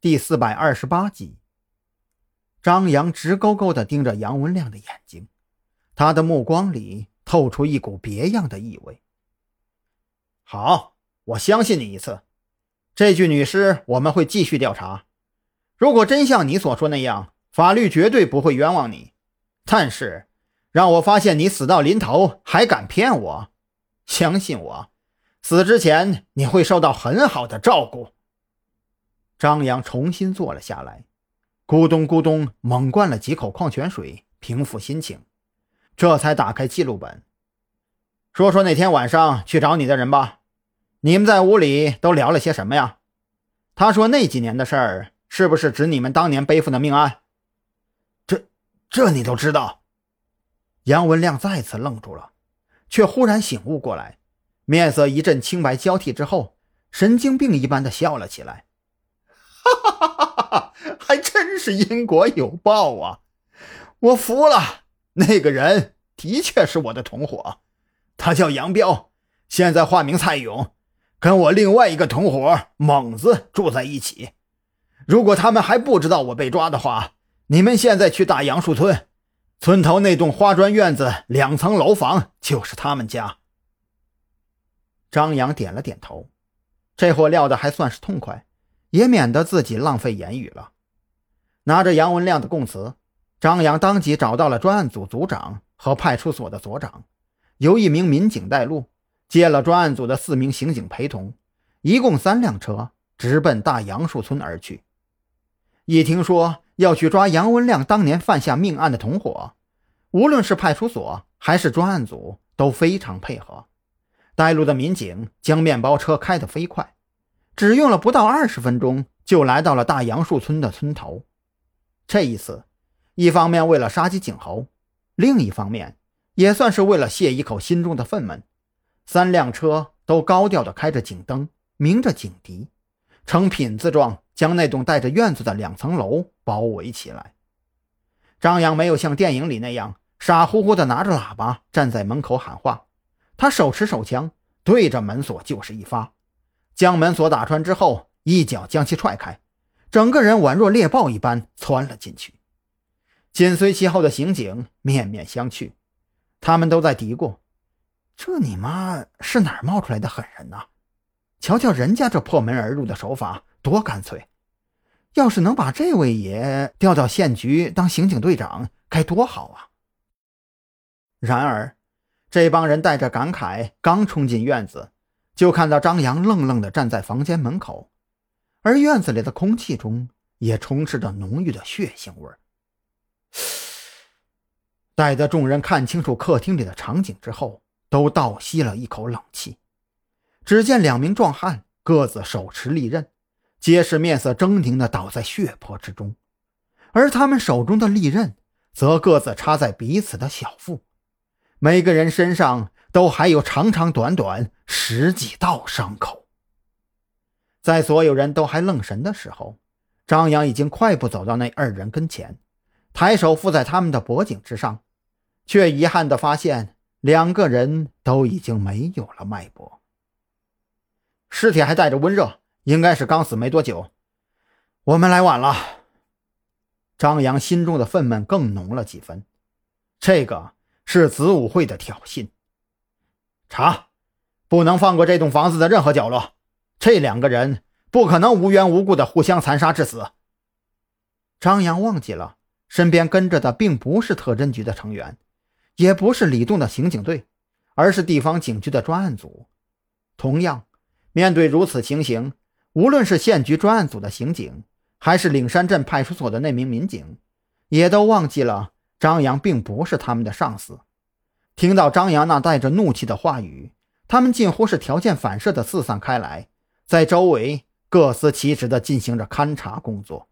第四百二十八集。张扬直勾勾地盯着杨文亮的眼睛，他的目光里透出一股别样的意味。好，我相信你一次。这具女尸我们会继续调查。如果真像你所说那样，法律绝对不会冤枉你。但是，让我发现你死到临头还敢骗我，相信我，死之前你会受到很好的照顾。张扬重新坐了下来。咕咚咕咚，猛灌了几口矿泉水，平复心情，这才打开记录本，说说那天晚上去找你的人吧。你们在屋里都聊了些什么呀？他说那几年的事儿，是不是指你们当年背负的命案？这这你都知道？杨文亮再次愣住了，却忽然醒悟过来，面色一阵青白交替之后，神经病一般的笑了起来。还真是因果有报啊！我服了，那个人的确是我的同伙，他叫杨彪，现在化名蔡勇，跟我另外一个同伙猛子住在一起。如果他们还不知道我被抓的话，你们现在去大杨树村，村头那栋花砖院子两层楼房就是他们家。张扬点了点头，这货撂的还算是痛快。也免得自己浪费言语了。拿着杨文亮的供词，张扬当即找到了专案组组长和派出所的所长，由一名民警带路，接了专案组的四名刑警陪同，一共三辆车，直奔大杨树村而去。一听说要去抓杨文亮当年犯下命案的同伙，无论是派出所还是专案组都非常配合，带路的民警将面包车开得飞快。只用了不到二十分钟，就来到了大杨树村的村头。这一次，一方面为了杀鸡儆猴，另一方面也算是为了泄一口心中的愤懑。三辆车都高调的开着警灯，鸣着警笛，呈品字状将那栋带着院子的两层楼包围起来。张扬没有像电影里那样傻乎乎的拿着喇叭站在门口喊话，他手持手枪，对着门锁就是一发。将门锁打穿之后，一脚将其踹开，整个人宛若猎豹一般窜了进去。紧随其后的刑警面面相觑，他们都在嘀咕：“这你妈是哪儿冒出来的狠人呐？瞧瞧人家这破门而入的手法，多干脆！要是能把这位爷调到县局当刑警队长，该多好啊！”然而，这帮人带着感慨，刚冲进院子。就看到张扬愣愣地站在房间门口，而院子里的空气中也充斥着浓郁的血腥味儿。待得众人看清楚客厅里的场景之后，都倒吸了一口冷气。只见两名壮汉各自手持利刃，皆是面色狰狞地倒在血泊之中，而他们手中的利刃则各自插在彼此的小腹，每个人身上。都还有长长短短十几道伤口。在所有人都还愣神的时候，张扬已经快步走到那二人跟前，抬手附在他们的脖颈之上，却遗憾地发现两个人都已经没有了脉搏，尸体还带着温热，应该是刚死没多久。我们来晚了。张扬心中的愤懑更浓了几分，这个是子午会的挑衅。查，不能放过这栋房子的任何角落。这两个人不可能无缘无故的互相残杀致死。张扬忘记了，身边跟着的并不是特侦局的成员，也不是李栋的刑警队，而是地方警局的专案组。同样，面对如此情形，无论是县局专案组的刑警，还是岭山镇派出所的那名民警，也都忘记了张扬并不是他们的上司。听到张扬那带着怒气的话语，他们近乎是条件反射的四散开来，在周围各司其职的进行着勘察工作。